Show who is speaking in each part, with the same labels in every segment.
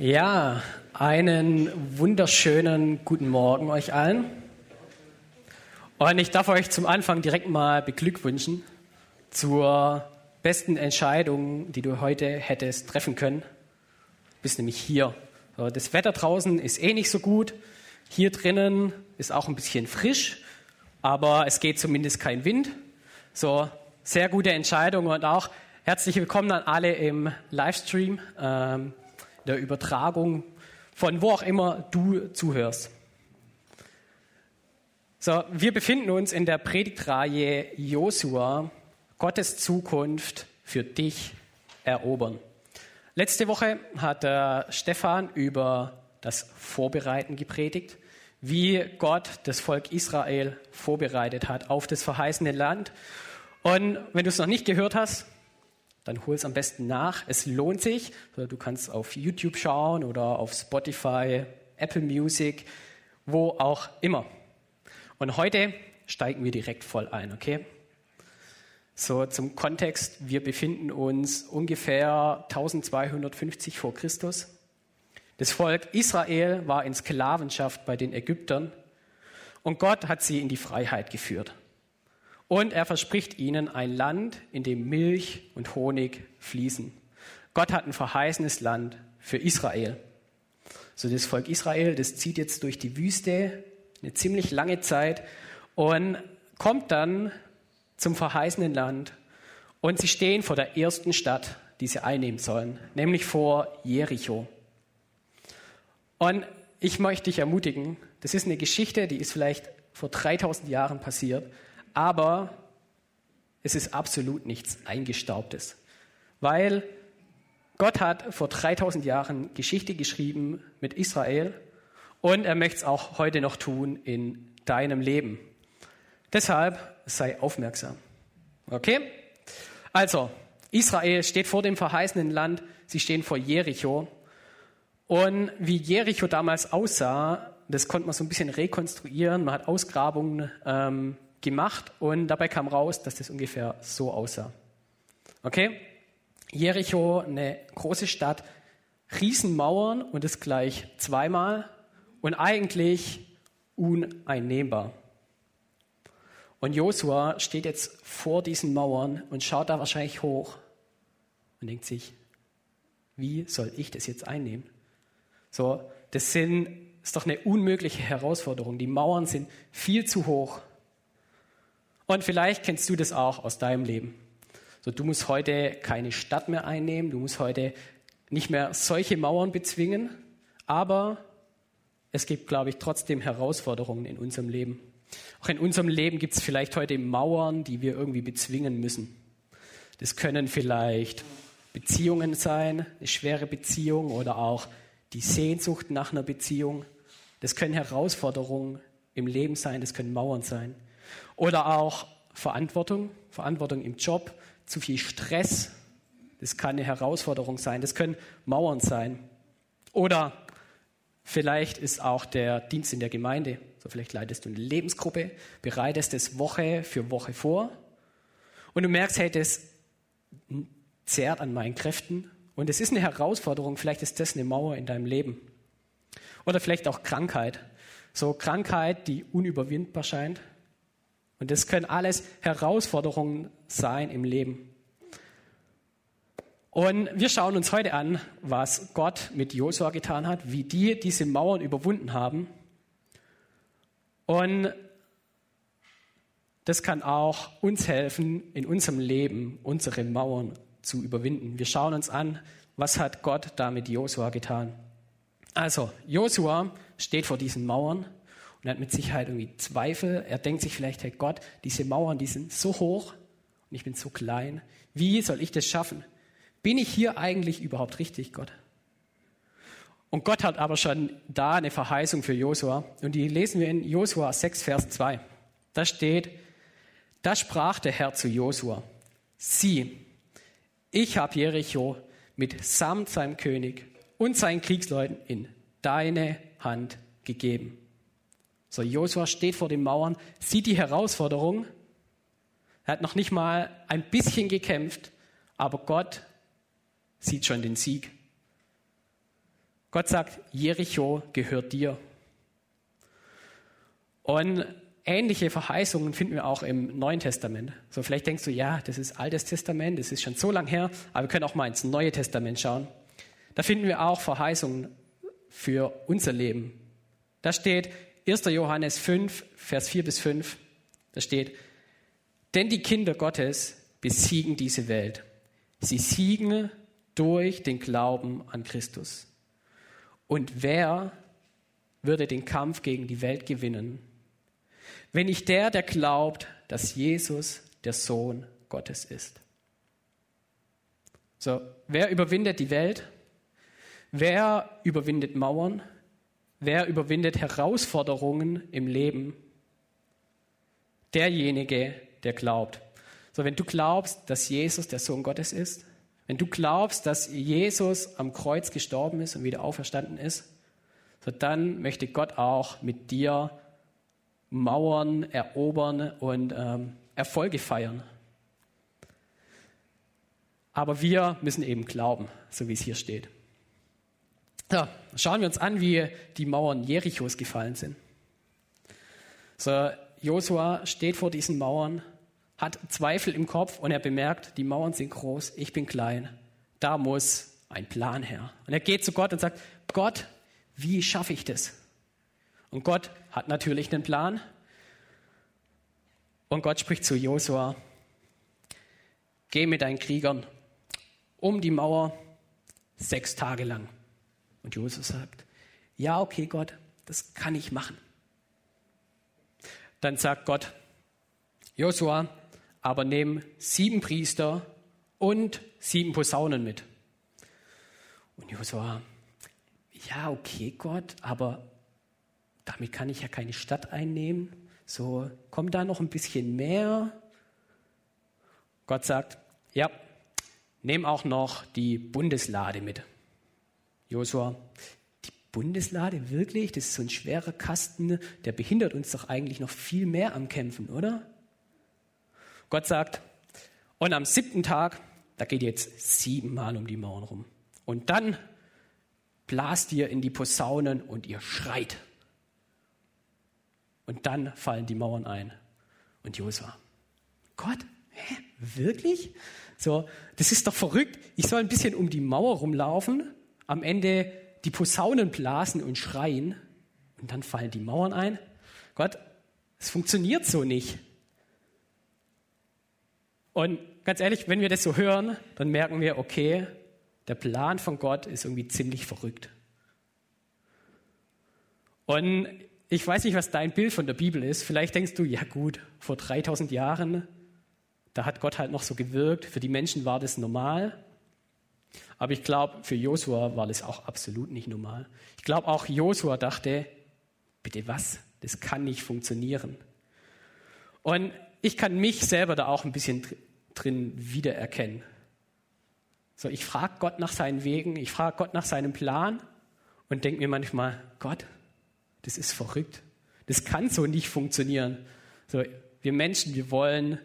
Speaker 1: Ja, einen wunderschönen guten Morgen euch allen. Und ich darf euch zum Anfang direkt mal beglückwünschen zur besten Entscheidung, die du heute hättest treffen können. Du bist nämlich hier. Das Wetter draußen ist eh nicht so gut. Hier drinnen ist auch ein bisschen frisch, aber es geht zumindest kein Wind. So, sehr gute Entscheidung und auch herzlich willkommen an alle im Livestream. Ähm, der Übertragung von wo auch immer du zuhörst. So, wir befinden uns in der Predigtreihe Josua, Gottes Zukunft für dich erobern. Letzte Woche hat der Stefan über das Vorbereiten gepredigt, wie Gott das Volk Israel vorbereitet hat auf das verheißene Land. Und wenn du es noch nicht gehört hast, dann hol es am besten nach. Es lohnt sich. Du kannst auf YouTube schauen oder auf Spotify, Apple Music, wo auch immer. Und heute steigen wir direkt voll ein, okay? So zum Kontext, wir befinden uns ungefähr 1250 vor Christus. Das Volk Israel war in Sklavenschaft bei den Ägyptern und Gott hat sie in die Freiheit geführt. Und er verspricht ihnen ein Land, in dem Milch und Honig fließen. Gott hat ein verheißenes Land für Israel. So das Volk Israel, das zieht jetzt durch die Wüste eine ziemlich lange Zeit und kommt dann zum verheißenen Land und sie stehen vor der ersten Stadt, die sie einnehmen sollen, nämlich vor Jericho. Und ich möchte dich ermutigen, das ist eine Geschichte, die ist vielleicht vor 3000 Jahren passiert, aber es ist absolut nichts Eingestaubtes, weil Gott hat vor 3000 Jahren Geschichte geschrieben mit Israel und er möchte es auch heute noch tun in deinem Leben. Deshalb sei aufmerksam. Okay? Also, Israel steht vor dem verheißenen Land, sie stehen vor Jericho. Und wie Jericho damals aussah, das konnte man so ein bisschen rekonstruieren. Man hat Ausgrabungen ähm, gemacht und dabei kam raus, dass das ungefähr so aussah. Okay? Jericho, eine große Stadt, Riesenmauern und das gleich zweimal und eigentlich uneinnehmbar. Und Josua steht jetzt vor diesen Mauern und schaut da wahrscheinlich hoch und denkt sich, wie soll ich das jetzt einnehmen? So, das sind, ist doch eine unmögliche Herausforderung. Die Mauern sind viel zu hoch. Und vielleicht kennst du das auch aus deinem Leben. So, du musst heute keine Stadt mehr einnehmen, du musst heute nicht mehr solche Mauern bezwingen, aber es gibt, glaube ich, trotzdem Herausforderungen in unserem Leben. Auch in unserem Leben gibt es vielleicht heute Mauern, die wir irgendwie bezwingen müssen. Das können vielleicht Beziehungen sein, eine schwere Beziehung oder auch die Sehnsucht nach einer Beziehung. Das können Herausforderungen im Leben sein, das können Mauern sein. Oder auch Verantwortung, Verantwortung im Job, zu viel Stress. Das kann eine Herausforderung sein. Das können Mauern sein. Oder vielleicht ist auch der Dienst in der Gemeinde. So vielleicht leitest du eine Lebensgruppe, bereitest es Woche für Woche vor und du merkst, hey, das zehrt an meinen Kräften und es ist eine Herausforderung. Vielleicht ist das eine Mauer in deinem Leben. Oder vielleicht auch Krankheit. So Krankheit, die unüberwindbar scheint. Und das können alles Herausforderungen sein im Leben. Und wir schauen uns heute an, was Gott mit Josua getan hat, wie die diese Mauern überwunden haben. Und das kann auch uns helfen, in unserem Leben unsere Mauern zu überwinden. Wir schauen uns an, was hat Gott da mit Josua getan. Also, Josua steht vor diesen Mauern und er hat mit Sicherheit irgendwie Zweifel. Er denkt sich vielleicht, hey Gott, diese Mauern, die sind so hoch und ich bin so klein. Wie soll ich das schaffen? Bin ich hier eigentlich überhaupt richtig, Gott? Und Gott hat aber schon da eine Verheißung für Josua. Und die lesen wir in Josua 6, Vers 2. Da steht, da sprach der Herr zu Josua, sieh, ich habe Jericho mit samt seinem König und seinen Kriegsleuten in deine Hand gegeben. So, Josua steht vor den Mauern, sieht die Herausforderung. Er hat noch nicht mal ein bisschen gekämpft, aber Gott sieht schon den Sieg. Gott sagt, Jericho gehört dir. Und ähnliche Verheißungen finden wir auch im Neuen Testament. So vielleicht denkst du, ja, das ist Altes Testament, das ist schon so lang her, aber wir können auch mal ins Neue Testament schauen. Da finden wir auch Verheißungen für unser Leben. Da steht 1. Johannes 5, Vers 4 bis 5, da steht, denn die Kinder Gottes besiegen diese Welt. Sie siegen durch den Glauben an Christus. Und wer würde den Kampf gegen die Welt gewinnen, wenn nicht der, der glaubt, dass Jesus der Sohn Gottes ist? So, wer überwindet die Welt? Wer überwindet Mauern? Wer überwindet Herausforderungen im Leben? Derjenige, der glaubt. So, wenn du glaubst, dass Jesus der Sohn Gottes ist, wenn du glaubst, dass Jesus am Kreuz gestorben ist und wieder auferstanden ist, so dann möchte Gott auch mit dir Mauern erobern und ähm, Erfolge feiern. Aber wir müssen eben glauben, so wie es hier steht. So, schauen wir uns an, wie die Mauern Jerichos gefallen sind. So, Josua steht vor diesen Mauern hat Zweifel im Kopf und er bemerkt, die Mauern sind groß, ich bin klein. Da muss ein Plan her. Und er geht zu Gott und sagt, Gott, wie schaffe ich das? Und Gott hat natürlich einen Plan. Und Gott spricht zu Josua, geh mit deinen Kriegern um die Mauer sechs Tage lang. Und Josua sagt, ja, okay, Gott, das kann ich machen. Dann sagt Gott, Josua, aber nimm sieben Priester und sieben Posaunen mit. Und Josua, ja, okay, Gott, aber damit kann ich ja keine Stadt einnehmen. So, kommt da noch ein bisschen mehr? Gott sagt, ja, nimm auch noch die Bundeslade mit. Josua, die Bundeslade wirklich? Das ist so ein schwerer Kasten, der behindert uns doch eigentlich noch viel mehr am Kämpfen, oder? Gott sagt, und am siebten Tag, da geht ihr jetzt siebenmal um die Mauern rum. Und dann blast ihr in die Posaunen und ihr schreit. Und dann fallen die Mauern ein. Und Josua, Gott, hä, wirklich? So, das ist doch verrückt. Ich soll ein bisschen um die Mauer rumlaufen, am Ende die Posaunen blasen und schreien und dann fallen die Mauern ein. Gott, es funktioniert so nicht. Und ganz ehrlich, wenn wir das so hören, dann merken wir, okay, der Plan von Gott ist irgendwie ziemlich verrückt. Und ich weiß nicht, was dein Bild von der Bibel ist. Vielleicht denkst du, ja gut, vor 3000 Jahren, da hat Gott halt noch so gewirkt. Für die Menschen war das normal. Aber ich glaube, für Josua war das auch absolut nicht normal. Ich glaube, auch Josua dachte, bitte was? Das kann nicht funktionieren. Und ich kann mich selber da auch ein bisschen drin wiedererkennen. So, ich frage Gott nach seinen Wegen, ich frage Gott nach seinem Plan und denke mir manchmal, Gott, das ist verrückt. Das kann so nicht funktionieren. So, wir Menschen, wir wollen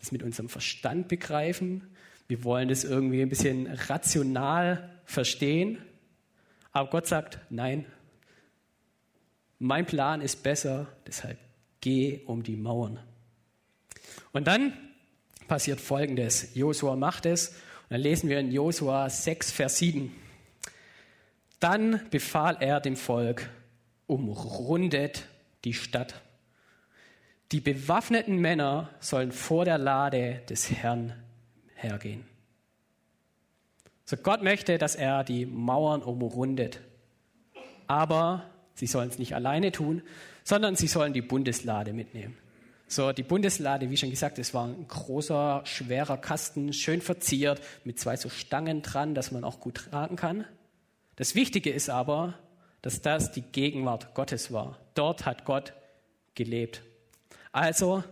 Speaker 1: das mit unserem Verstand begreifen. Wir wollen das irgendwie ein bisschen rational verstehen. Aber Gott sagt, nein, mein Plan ist besser, deshalb geh um die Mauern. Und dann passiert Folgendes. Josua macht es. Und dann lesen wir in Josua 6, Vers 7. Dann befahl er dem Volk, umrundet die Stadt. Die bewaffneten Männer sollen vor der Lade des Herrn hergehen. So Gott möchte, dass er die Mauern umrundet. Aber sie sollen es nicht alleine tun, sondern sie sollen die Bundeslade mitnehmen. So, die Bundeslade, wie schon gesagt, es war ein großer, schwerer Kasten, schön verziert, mit zwei so Stangen dran, dass man auch gut tragen kann. Das Wichtige ist aber, dass das die Gegenwart Gottes war. Dort hat Gott gelebt. Also,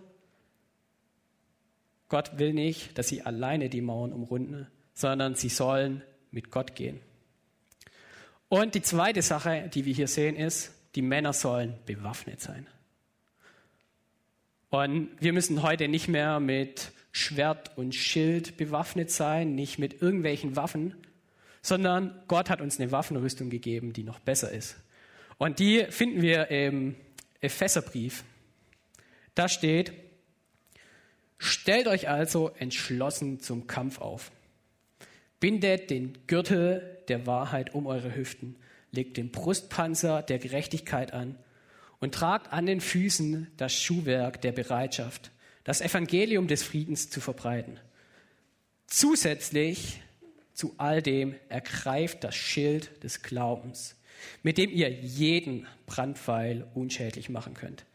Speaker 1: Gott will nicht, dass sie alleine die Mauern umrunden, sondern sie sollen mit Gott gehen. Und die zweite Sache, die wir hier sehen, ist, die Männer sollen bewaffnet sein. Und wir müssen heute nicht mehr mit Schwert und Schild bewaffnet sein, nicht mit irgendwelchen Waffen, sondern Gott hat uns eine Waffenrüstung gegeben, die noch besser ist. Und die finden wir im Epheserbrief. Da steht, stellt euch also entschlossen zum Kampf auf. Bindet den Gürtel der Wahrheit um eure Hüften, legt den Brustpanzer der Gerechtigkeit an und tragt an den Füßen das Schuhwerk der Bereitschaft, das Evangelium des Friedens zu verbreiten. Zusätzlich zu all dem ergreift das Schild des Glaubens, mit dem ihr jeden Brandpfeil unschädlich machen könnt.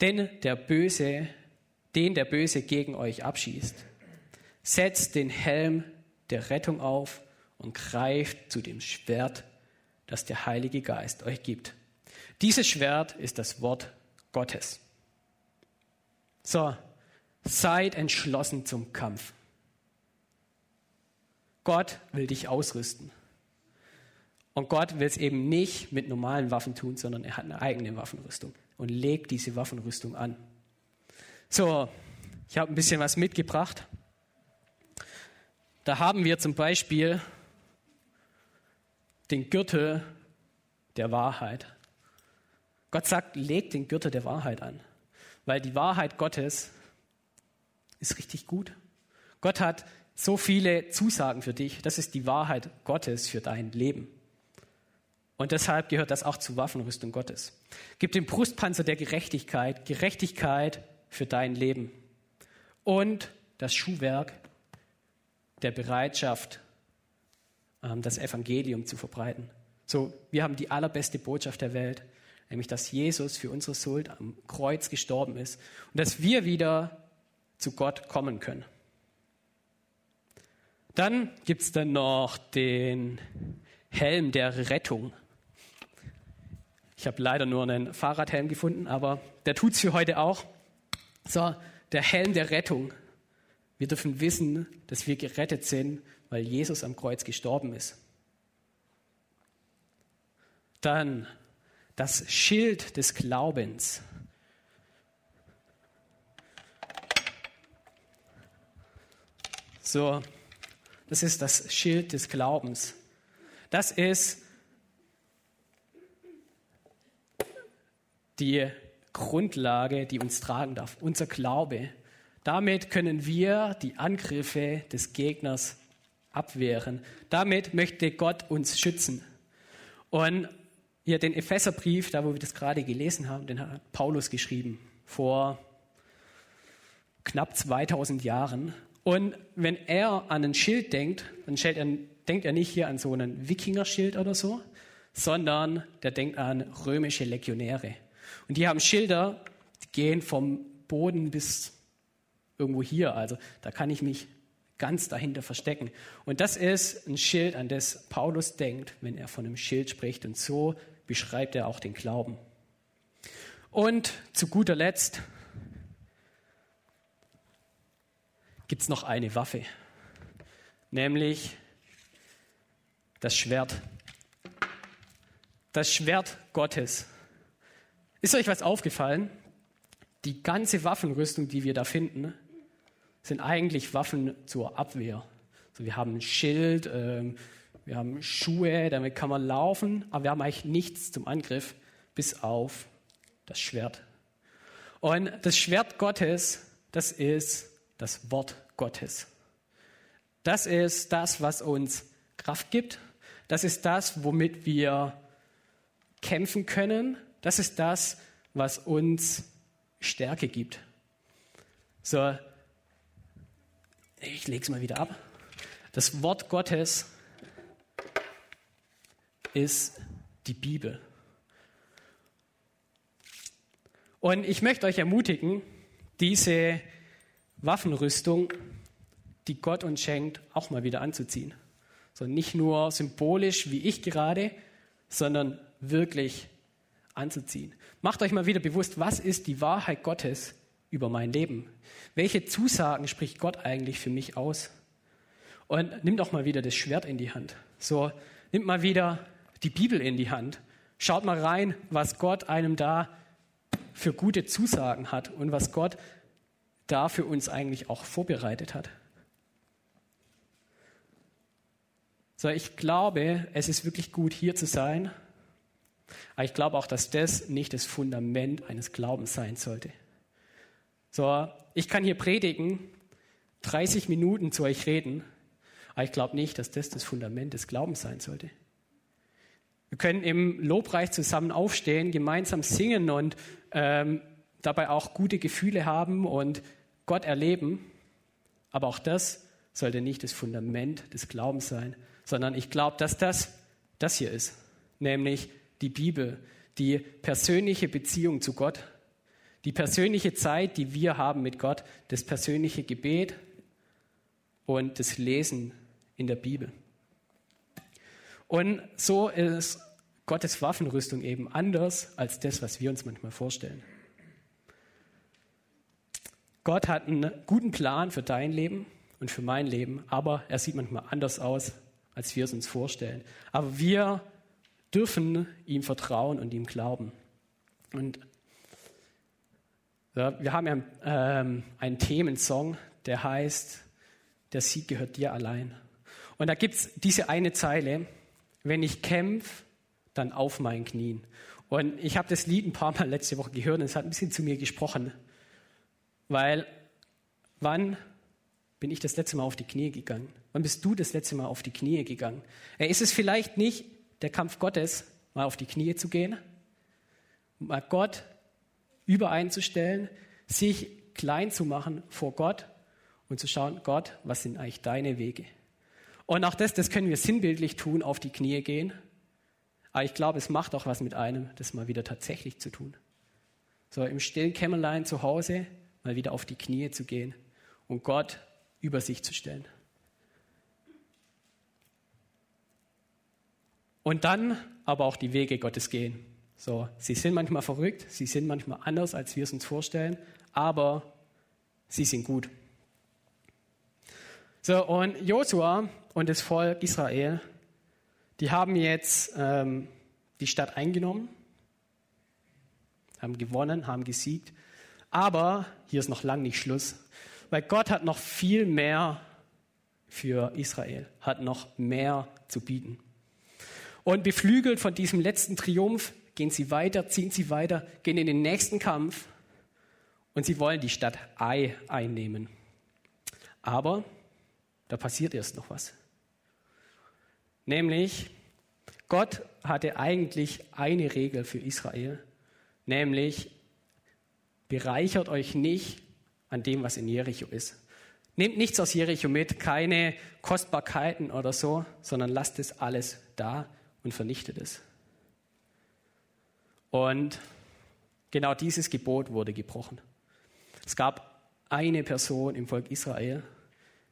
Speaker 1: Denn der Böse, den der Böse gegen euch abschießt, setzt den Helm der Rettung auf und greift zu dem Schwert, das der Heilige Geist euch gibt. Dieses Schwert ist das Wort Gottes. So, seid entschlossen zum Kampf. Gott will dich ausrüsten. Und Gott will es eben nicht mit normalen Waffen tun, sondern er hat eine eigene Waffenrüstung und legt diese Waffenrüstung an. So, ich habe ein bisschen was mitgebracht. Da haben wir zum Beispiel den Gürtel der Wahrheit. Gott sagt, legt den Gürtel der Wahrheit an, weil die Wahrheit Gottes ist richtig gut. Gott hat so viele Zusagen für dich. Das ist die Wahrheit Gottes für dein Leben. Und deshalb gehört das auch zur Waffenrüstung Gottes. Gib den Brustpanzer der Gerechtigkeit, Gerechtigkeit für dein Leben. Und das Schuhwerk der Bereitschaft, ähm, das Evangelium zu verbreiten. So, wir haben die allerbeste Botschaft der Welt, nämlich dass Jesus für unsere Schuld am Kreuz gestorben ist und dass wir wieder zu Gott kommen können. Dann gibt es dann noch den Helm der Rettung. Ich habe leider nur einen Fahrradhelm gefunden, aber der tut es für heute auch. So, der Helm der Rettung. Wir dürfen wissen, dass wir gerettet sind, weil Jesus am Kreuz gestorben ist. Dann das Schild des Glaubens. So, das ist das Schild des Glaubens. Das ist die Grundlage, die uns tragen darf, unser Glaube. Damit können wir die Angriffe des Gegners abwehren. Damit möchte Gott uns schützen. Und hier den Epheserbrief, da wo wir das gerade gelesen haben, den hat Paulus geschrieben vor knapp 2000 Jahren. Und wenn er an ein Schild denkt, dann er, denkt er nicht hier an so einen Wikingerschild oder so, sondern der denkt an römische Legionäre. Und die haben Schilder, die gehen vom Boden bis irgendwo hier. Also da kann ich mich ganz dahinter verstecken. Und das ist ein Schild, an das Paulus denkt, wenn er von einem Schild spricht. Und so beschreibt er auch den Glauben. Und zu guter Letzt gibt es noch eine Waffe, nämlich das Schwert. Das Schwert Gottes. Ist euch was aufgefallen? Die ganze Waffenrüstung, die wir da finden, sind eigentlich Waffen zur Abwehr. Also wir haben ein Schild, äh, wir haben Schuhe, damit kann man laufen, aber wir haben eigentlich nichts zum Angriff, bis auf das Schwert. Und das Schwert Gottes, das ist das Wort Gottes. Das ist das, was uns Kraft gibt. Das ist das, womit wir kämpfen können. Das ist das, was uns Stärke gibt. So, ich lege es mal wieder ab. Das Wort Gottes ist die Bibel. Und ich möchte euch ermutigen, diese Waffenrüstung, die Gott uns schenkt, auch mal wieder anzuziehen. So nicht nur symbolisch wie ich gerade, sondern wirklich anzuziehen. Macht euch mal wieder bewusst, was ist die Wahrheit Gottes über mein Leben? Welche Zusagen spricht Gott eigentlich für mich aus? Und nimmt auch mal wieder das Schwert in die Hand. So, nimmt mal wieder die Bibel in die Hand. Schaut mal rein, was Gott einem da für gute Zusagen hat und was Gott da für uns eigentlich auch vorbereitet hat. So, ich glaube, es ist wirklich gut, hier zu sein. Aber ich glaube auch, dass das nicht das Fundament eines Glaubens sein sollte. So, ich kann hier predigen, 30 Minuten zu euch reden, aber ich glaube nicht, dass das das Fundament des Glaubens sein sollte. Wir können im Lobpreis zusammen aufstehen, gemeinsam singen und ähm, dabei auch gute Gefühle haben und Gott erleben. Aber auch das sollte nicht das Fundament des Glaubens sein, sondern ich glaube, dass das das hier ist, nämlich die Bibel, die persönliche Beziehung zu Gott, die persönliche Zeit, die wir haben mit Gott, das persönliche Gebet und das Lesen in der Bibel. Und so ist Gottes Waffenrüstung eben anders als das, was wir uns manchmal vorstellen. Gott hat einen guten Plan für dein Leben und für mein Leben, aber er sieht manchmal anders aus, als wir es uns vorstellen. Aber wir dürfen ihm vertrauen und ihm glauben. Und ja, wir haben ja ähm, einen Themensong, der heißt, der Sieg gehört dir allein. Und da gibt es diese eine Zeile, wenn ich kämpfe, dann auf meinen Knien. Und ich habe das Lied ein paar Mal letzte Woche gehört und es hat ein bisschen zu mir gesprochen. Weil, wann bin ich das letzte Mal auf die Knie gegangen? Wann bist du das letzte Mal auf die Knie gegangen? Ist es vielleicht nicht der Kampf Gottes, mal auf die Knie zu gehen, mal Gott übereinzustellen, sich klein zu machen vor Gott und zu schauen, Gott, was sind eigentlich deine Wege? Und auch das, das können wir sinnbildlich tun, auf die Knie gehen. Aber ich glaube, es macht auch was mit einem, das mal wieder tatsächlich zu tun. So im stillen Kämmerlein zu Hause mal wieder auf die Knie zu gehen und Gott über sich zu stellen. Und dann aber auch die Wege Gottes gehen. So, sie sind manchmal verrückt, sie sind manchmal anders, als wir es uns vorstellen, aber sie sind gut. So, und Josua und das Volk Israel, die haben jetzt ähm, die Stadt eingenommen, haben gewonnen, haben gesiegt. Aber hier ist noch lang nicht Schluss, weil Gott hat noch viel mehr für Israel, hat noch mehr zu bieten. Und beflügelt von diesem letzten Triumph gehen sie weiter, ziehen sie weiter, gehen in den nächsten Kampf und sie wollen die Stadt Ai einnehmen. Aber da passiert erst noch was. Nämlich, Gott hatte eigentlich eine Regel für Israel, nämlich, bereichert euch nicht an dem, was in Jericho ist. Nehmt nichts aus Jericho mit, keine Kostbarkeiten oder so, sondern lasst es alles da und vernichtet es. Und genau dieses Gebot wurde gebrochen. Es gab eine Person im Volk Israel,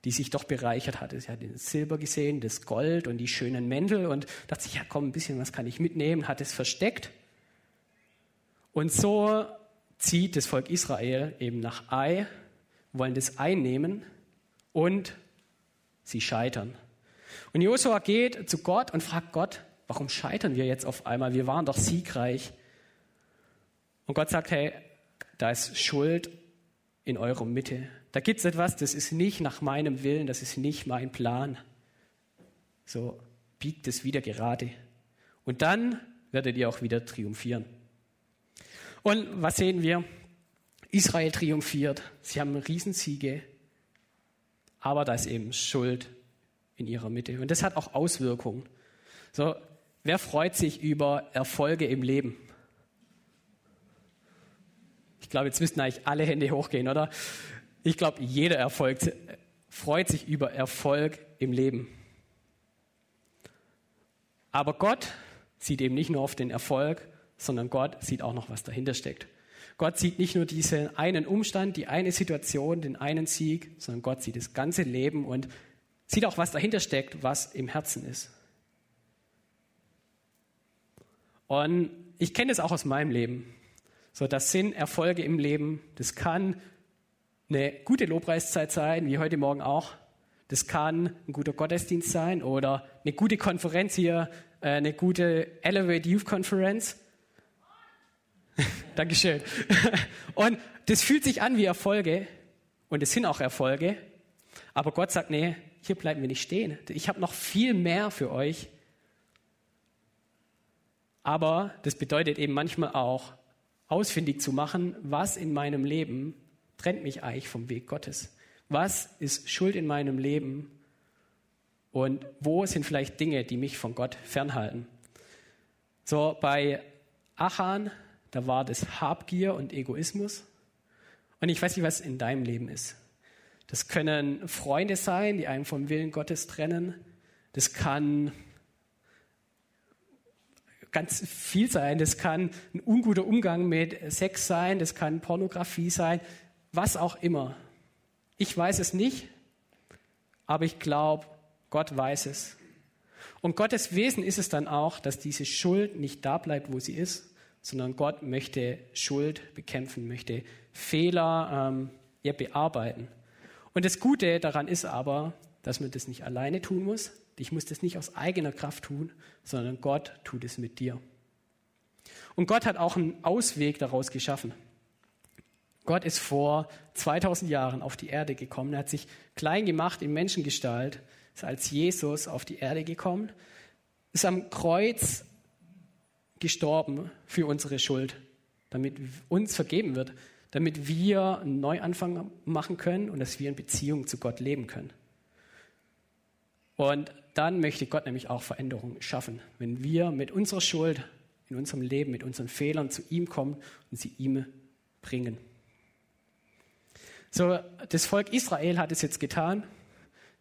Speaker 1: die sich doch bereichert hatte. Sie hat das Silber gesehen, das Gold und die schönen Mäntel und dachte sich, ja komm, ein bisschen was kann ich mitnehmen, hat es versteckt. Und so zieht das Volk Israel eben nach Ai, wollen das einnehmen und sie scheitern. Und Josua geht zu Gott und fragt Gott, warum scheitern wir jetzt auf einmal? Wir waren doch siegreich. Und Gott sagt, hey, da ist Schuld in eurer Mitte. Da gibt es etwas, das ist nicht nach meinem Willen, das ist nicht mein Plan. So biegt es wieder gerade. Und dann werdet ihr auch wieder triumphieren. Und was sehen wir? Israel triumphiert. Sie haben Riesensiege. Aber da ist eben Schuld in ihrer Mitte. Und das hat auch Auswirkungen. So, wer freut sich über Erfolge im Leben? Ich glaube, jetzt müssten eigentlich alle Hände hochgehen, oder? Ich glaube, jeder Erfolg freut sich über Erfolg im Leben. Aber Gott sieht eben nicht nur auf den Erfolg, sondern Gott sieht auch noch, was dahinter steckt. Gott sieht nicht nur diesen einen Umstand, die eine Situation, den einen Sieg, sondern Gott sieht das ganze Leben und sieht auch, was dahinter steckt, was im Herzen ist. Und ich kenne das auch aus meinem Leben. So, das sind Erfolge im Leben. Das kann eine gute Lobpreiszeit sein, wie heute Morgen auch. Das kann ein guter Gottesdienst sein oder eine gute Konferenz hier, äh, eine gute Elevate Youth Conference. Dankeschön. Und das fühlt sich an wie Erfolge und es sind auch Erfolge. Aber Gott sagt, nee, hier bleiben wir nicht stehen. Ich habe noch viel mehr für euch. Aber das bedeutet eben manchmal auch, ausfindig zu machen, was in meinem Leben trennt mich eigentlich vom Weg Gottes. Was ist Schuld in meinem Leben? Und wo sind vielleicht Dinge, die mich von Gott fernhalten? So, bei Achan, da war das Habgier und Egoismus. Und ich weiß nicht, was in deinem Leben ist. Das können Freunde sein, die einen vom Willen Gottes trennen. Das kann ganz viel sein. Das kann ein unguter Umgang mit Sex sein, das kann Pornografie sein, was auch immer. Ich weiß es nicht, aber ich glaube, Gott weiß es. Und Gottes Wesen ist es dann auch, dass diese Schuld nicht da bleibt, wo sie ist, sondern Gott möchte Schuld bekämpfen, möchte Fehler ähm, ja, bearbeiten. Und das Gute daran ist aber, dass man das nicht alleine tun muss. Ich muss das nicht aus eigener Kraft tun, sondern Gott tut es mit dir. Und Gott hat auch einen Ausweg daraus geschaffen. Gott ist vor 2000 Jahren auf die Erde gekommen. Er hat sich klein gemacht in Menschengestalt, ist als Jesus auf die Erde gekommen, ist am Kreuz gestorben für unsere Schuld, damit uns vergeben wird, damit wir einen Neuanfang machen können und dass wir in Beziehung zu Gott leben können. Und dann möchte Gott nämlich auch Veränderungen schaffen, wenn wir mit unserer Schuld in unserem Leben, mit unseren Fehlern zu ihm kommen und sie ihm bringen. So, das Volk Israel hat es jetzt getan.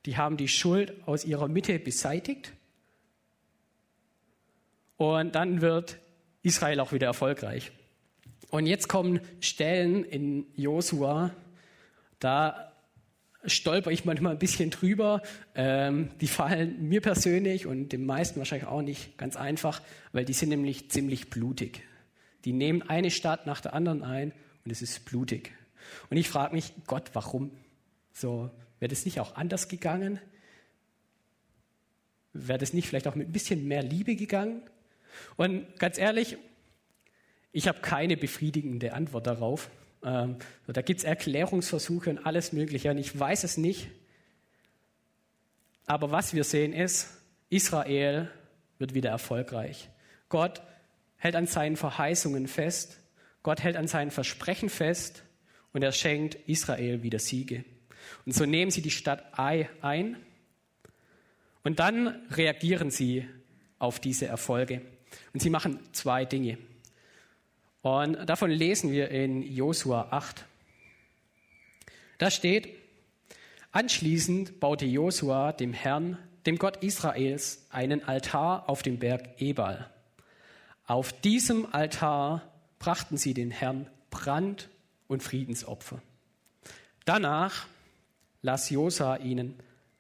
Speaker 1: Die haben die Schuld aus ihrer Mitte beseitigt. Und dann wird Israel auch wieder erfolgreich. Und jetzt kommen Stellen in Josua, da stolper ich manchmal ein bisschen drüber. Ähm, die fallen mir persönlich und den meisten wahrscheinlich auch nicht ganz einfach, weil die sind nämlich ziemlich blutig. Die nehmen eine Stadt nach der anderen ein und es ist blutig. Und ich frage mich, Gott, warum? So, wäre das nicht auch anders gegangen? Wäre das nicht vielleicht auch mit ein bisschen mehr Liebe gegangen? Und ganz ehrlich, ich habe keine befriedigende Antwort darauf. Ähm, da gibt es Erklärungsversuche und alles Mögliche und ich weiß es nicht. Aber was wir sehen ist, Israel wird wieder erfolgreich. Gott hält an seinen Verheißungen fest. Gott hält an seinen Versprechen fest und er schenkt Israel wieder Siege. Und so nehmen sie die Stadt Ai ein und dann reagieren sie auf diese Erfolge. Und sie machen zwei Dinge. Und davon lesen wir in Josua 8. Da steht, anschließend baute Josua dem Herrn, dem Gott Israels, einen Altar auf dem Berg Ebal. Auf diesem Altar brachten sie den Herrn Brand- und Friedensopfer. Danach las Josua ihnen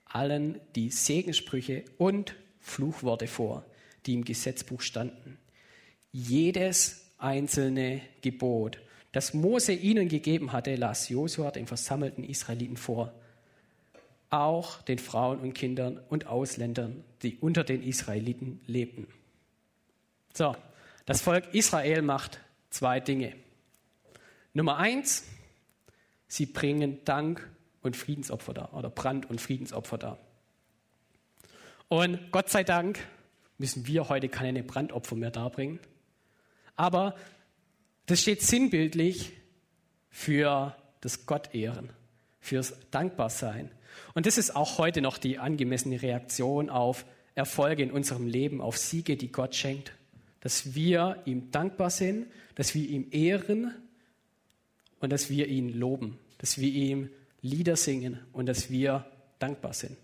Speaker 1: allen die Segenssprüche und Fluchworte vor, die im Gesetzbuch standen. Jedes einzelne Gebot, das Mose ihnen gegeben hatte, las Josua den versammelten Israeliten vor. Auch den Frauen und Kindern und Ausländern, die unter den Israeliten lebten. So, das Volk Israel macht zwei Dinge. Nummer eins, sie bringen Dank und Friedensopfer da oder Brand- und Friedensopfer da. Und Gott sei Dank müssen wir heute keine Brandopfer mehr darbringen. Aber das steht sinnbildlich für das Gott-Ehren, fürs Dankbarsein. Und das ist auch heute noch die angemessene Reaktion auf Erfolge in unserem Leben, auf Siege, die Gott schenkt. Dass wir ihm dankbar sind, dass wir ihm ehren und dass wir ihn loben, dass wir ihm Lieder singen und dass wir dankbar sind.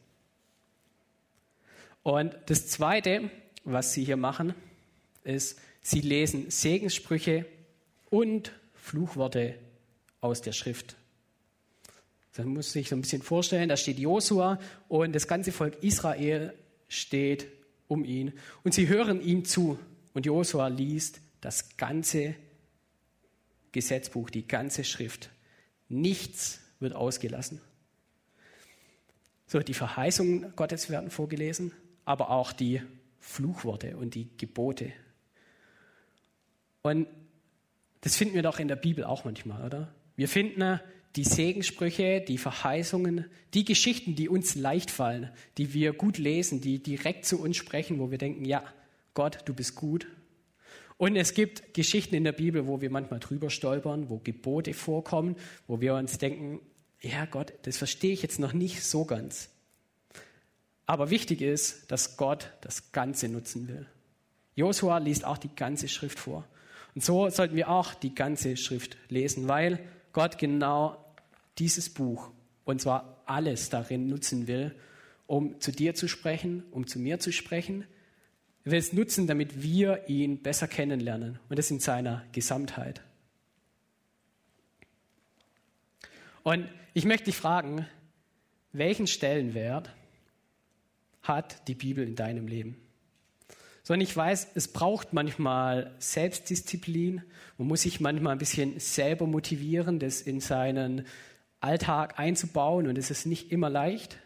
Speaker 1: Und das Zweite, was sie hier machen, ist, Sie lesen Segenssprüche und Fluchworte aus der Schrift. Man muss sich so ein bisschen vorstellen, da steht Josua und das ganze Volk Israel steht um ihn und sie hören ihm zu und Josua liest das ganze Gesetzbuch, die ganze Schrift. Nichts wird ausgelassen. So, die Verheißungen Gottes werden vorgelesen, aber auch die Fluchworte und die Gebote und das finden wir doch in der Bibel auch manchmal, oder? Wir finden die Segenssprüche, die Verheißungen, die Geschichten, die uns leicht fallen, die wir gut lesen, die direkt zu uns sprechen, wo wir denken, ja, Gott, du bist gut. Und es gibt Geschichten in der Bibel, wo wir manchmal drüber stolpern, wo Gebote vorkommen, wo wir uns denken, ja Gott, das verstehe ich jetzt noch nicht so ganz. Aber wichtig ist, dass Gott das Ganze nutzen will. Josua liest auch die ganze Schrift vor. Und so sollten wir auch die ganze Schrift lesen, weil Gott genau dieses Buch, und zwar alles darin nutzen will, um zu dir zu sprechen, um zu mir zu sprechen. Er will es nutzen, damit wir ihn besser kennenlernen und das in seiner Gesamtheit. Und ich möchte dich fragen, welchen Stellenwert hat die Bibel in deinem Leben? Sondern ich weiß, es braucht manchmal Selbstdisziplin. Man muss sich manchmal ein bisschen selber motivieren, das in seinen Alltag einzubauen und es ist nicht immer leicht.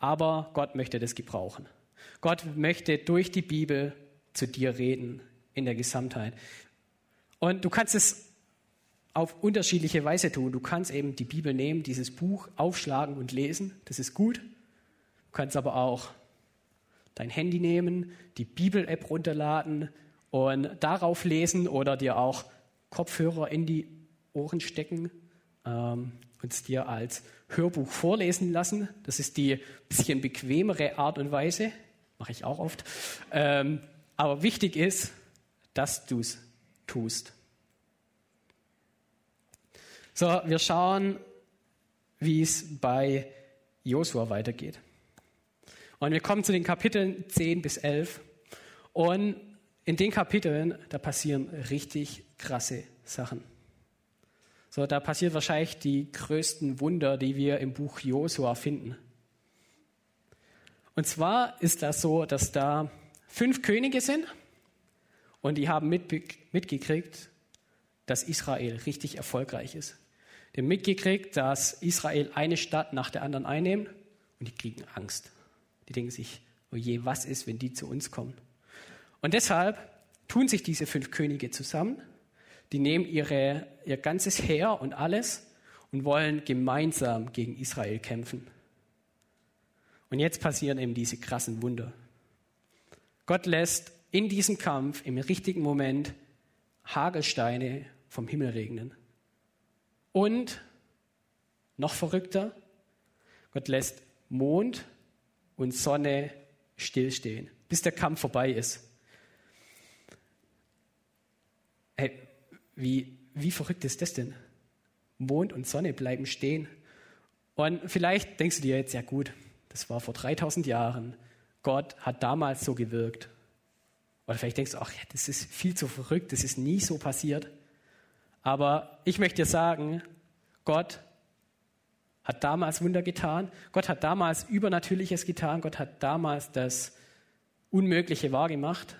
Speaker 1: Aber Gott möchte das gebrauchen. Gott möchte durch die Bibel zu dir reden in der Gesamtheit. Und du kannst es auf unterschiedliche Weise tun. Du kannst eben die Bibel nehmen, dieses Buch aufschlagen und lesen. Das ist gut. Du kannst aber auch dein Handy nehmen, die Bibel-App runterladen und darauf lesen oder dir auch Kopfhörer in die Ohren stecken ähm, und es dir als Hörbuch vorlesen lassen. Das ist die bisschen bequemere Art und Weise, mache ich auch oft. Ähm, aber wichtig ist, dass du es tust. So, wir schauen, wie es bei Josua weitergeht. Und wir kommen zu den Kapiteln 10 bis 11. Und in den Kapiteln, da passieren richtig krasse Sachen. So, da passiert wahrscheinlich die größten Wunder, die wir im Buch Josua finden. Und zwar ist das so, dass da fünf Könige sind und die haben mitgekriegt, dass Israel richtig erfolgreich ist. Die haben mitgekriegt, dass Israel eine Stadt nach der anderen einnimmt und die kriegen Angst. Die denken sich, oh je, was ist, wenn die zu uns kommen? Und deshalb tun sich diese fünf Könige zusammen die nehmen ihre, ihr ganzes Heer und alles und wollen gemeinsam gegen Israel kämpfen. Und jetzt passieren eben diese krassen Wunder. Gott lässt in diesem Kampf im richtigen Moment Hagelsteine vom Himmel regnen. Und noch verrückter, Gott lässt Mond und Sonne stillstehen, bis der Kampf vorbei ist. Hey, wie, wie verrückt ist das denn? Mond und Sonne bleiben stehen. Und vielleicht denkst du dir jetzt, ja gut, das war vor 3000 Jahren. Gott hat damals so gewirkt. Oder vielleicht denkst du, ach, das ist viel zu verrückt, das ist nie so passiert. Aber ich möchte dir sagen, Gott hat damals Wunder getan. Gott hat damals Übernatürliches getan. Gott hat damals das Unmögliche wahrgemacht.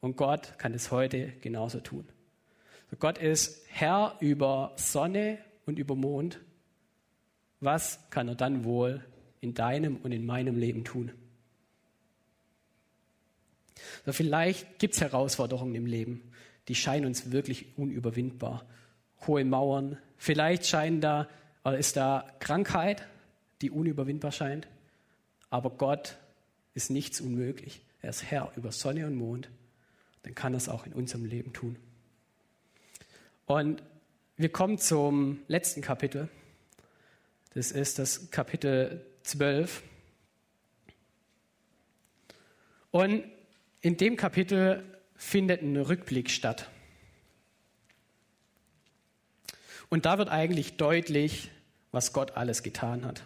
Speaker 1: Und Gott kann es heute genauso tun. Gott ist Herr über Sonne und über Mond. Was kann er dann wohl in deinem und in meinem Leben tun? So vielleicht gibt es Herausforderungen im Leben, die scheinen uns wirklich unüberwindbar. Hohe Mauern, vielleicht scheinen da, oder ist da Krankheit, die unüberwindbar scheint. Aber Gott ist nichts unmöglich. Er ist Herr über Sonne und Mond. Dann kann er es auch in unserem Leben tun. Und wir kommen zum letzten Kapitel. Das ist das Kapitel 12. Und in dem Kapitel findet ein Rückblick statt. Und da wird eigentlich deutlich, was Gott alles getan hat.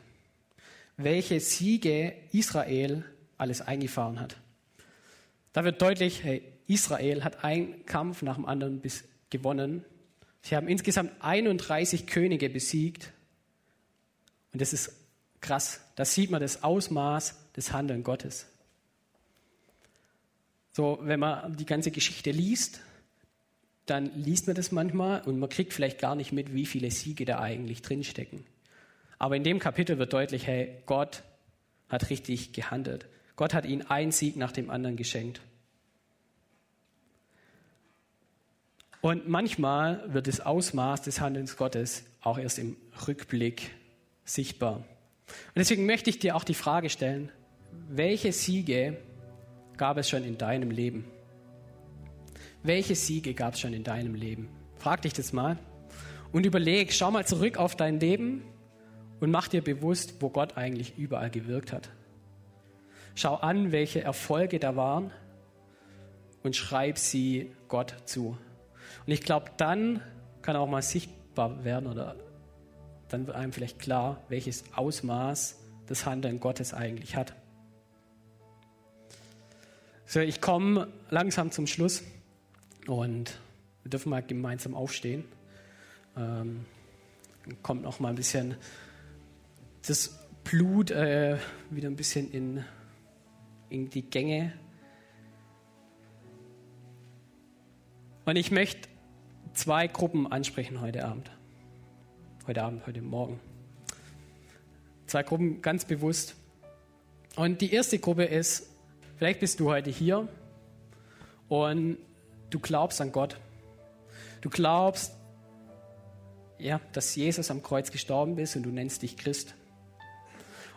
Speaker 1: Welche Siege Israel alles eingefahren hat. Da wird deutlich, hey, Israel hat einen Kampf nach dem anderen bis gewonnen Sie haben insgesamt 31 Könige besiegt. Und das ist krass. Da sieht man das Ausmaß des Handeln Gottes. So, wenn man die ganze Geschichte liest, dann liest man das manchmal und man kriegt vielleicht gar nicht mit, wie viele Siege da eigentlich drinstecken. Aber in dem Kapitel wird deutlich, hey, Gott hat richtig gehandelt. Gott hat ihnen einen Sieg nach dem anderen geschenkt. Und manchmal wird das Ausmaß des Handelns Gottes auch erst im Rückblick sichtbar. Und deswegen möchte ich dir auch die Frage stellen, welche Siege gab es schon in deinem Leben? Welche Siege gab es schon in deinem Leben? Frag dich das mal und überleg, schau mal zurück auf dein Leben und mach dir bewusst, wo Gott eigentlich überall gewirkt hat. Schau an, welche Erfolge da waren und schreib sie Gott zu. Und ich glaube, dann kann auch mal sichtbar werden oder dann wird einem vielleicht klar, welches Ausmaß das Handeln Gottes eigentlich hat. So, ich komme langsam zum Schluss und wir dürfen mal gemeinsam aufstehen. Ähm, kommt noch mal ein bisschen das Blut äh, wieder ein bisschen in, in die Gänge. Und ich möchte zwei Gruppen ansprechen heute Abend. Heute Abend, heute Morgen. Zwei Gruppen ganz bewusst. Und die erste Gruppe ist, vielleicht bist du heute hier und du glaubst an Gott. Du glaubst, ja, dass Jesus am Kreuz gestorben ist und du nennst dich Christ.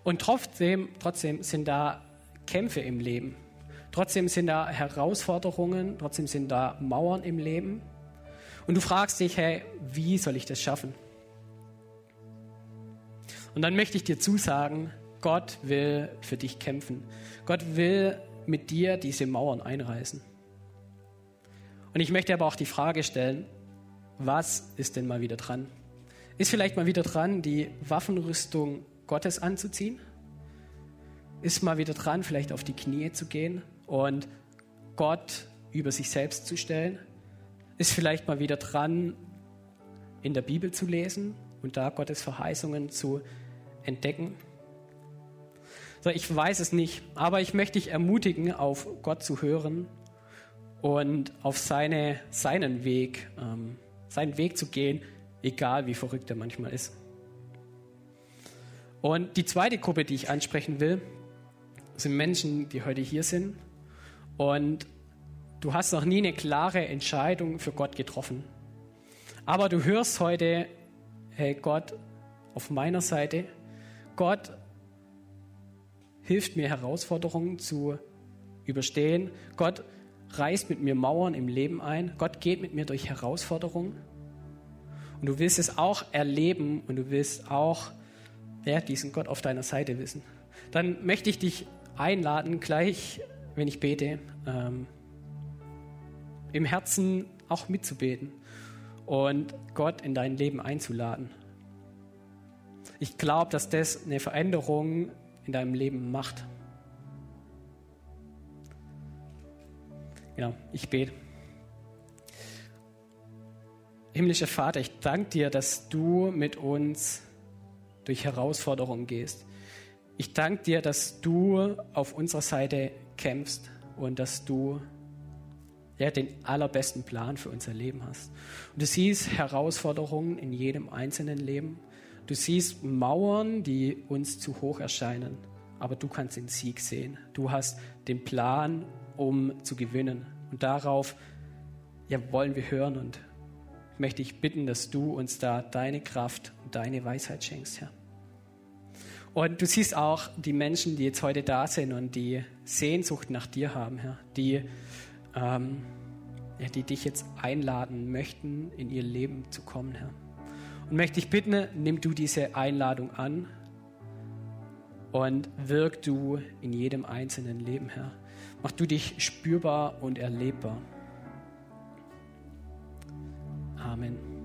Speaker 1: Und trotzdem, trotzdem sind da Kämpfe im Leben. Trotzdem sind da Herausforderungen, trotzdem sind da Mauern im Leben. Und du fragst dich, hey, wie soll ich das schaffen? Und dann möchte ich dir zusagen, Gott will für dich kämpfen. Gott will mit dir diese Mauern einreißen. Und ich möchte aber auch die Frage stellen, was ist denn mal wieder dran? Ist vielleicht mal wieder dran, die Waffenrüstung Gottes anzuziehen? Ist mal wieder dran, vielleicht auf die Knie zu gehen und Gott über sich selbst zu stellen? Ist vielleicht mal wieder dran, in der Bibel zu lesen und da Gottes Verheißungen zu entdecken? So, ich weiß es nicht, aber ich möchte dich ermutigen, auf Gott zu hören und auf seine, seinen Weg, ähm, seinen Weg zu gehen, egal wie verrückt er manchmal ist. Und die zweite Gruppe, die ich ansprechen will, sind Menschen, die heute hier sind und du hast noch nie eine klare Entscheidung für Gott getroffen. Aber du hörst heute, hey Gott, auf meiner Seite, Gott hilft mir Herausforderungen zu überstehen. Gott reißt mit mir Mauern im Leben ein. Gott geht mit mir durch Herausforderungen. Und du willst es auch erleben und du willst auch ja, diesen Gott auf deiner Seite wissen. Dann möchte ich dich einladen, gleich, wenn ich bete, ähm, im Herzen auch mitzubeten und Gott in dein Leben einzuladen. Ich glaube, dass das eine Veränderung in deinem Leben macht. Genau, ich bete. Himmlischer Vater, ich danke dir, dass du mit uns durch Herausforderungen gehst. Ich danke dir, dass du auf unserer Seite kämpfst und dass du ja, den allerbesten Plan für unser Leben hast. Und du siehst Herausforderungen in jedem einzelnen Leben. Du siehst Mauern, die uns zu hoch erscheinen, aber du kannst den Sieg sehen. Du hast den Plan, um zu gewinnen. Und darauf ja, wollen wir hören und möchte ich bitten, dass du uns da deine Kraft und deine Weisheit schenkst, Herr. Und du siehst auch die Menschen, die jetzt heute da sind und die Sehnsucht nach dir haben, Herr, die, ähm, ja, die dich jetzt einladen möchten, in ihr Leben zu kommen, Herr. Und möchte ich bitten, nimm du diese Einladung an und wirk du in jedem einzelnen Leben, Herr. Mach du dich spürbar und erlebbar. Amen.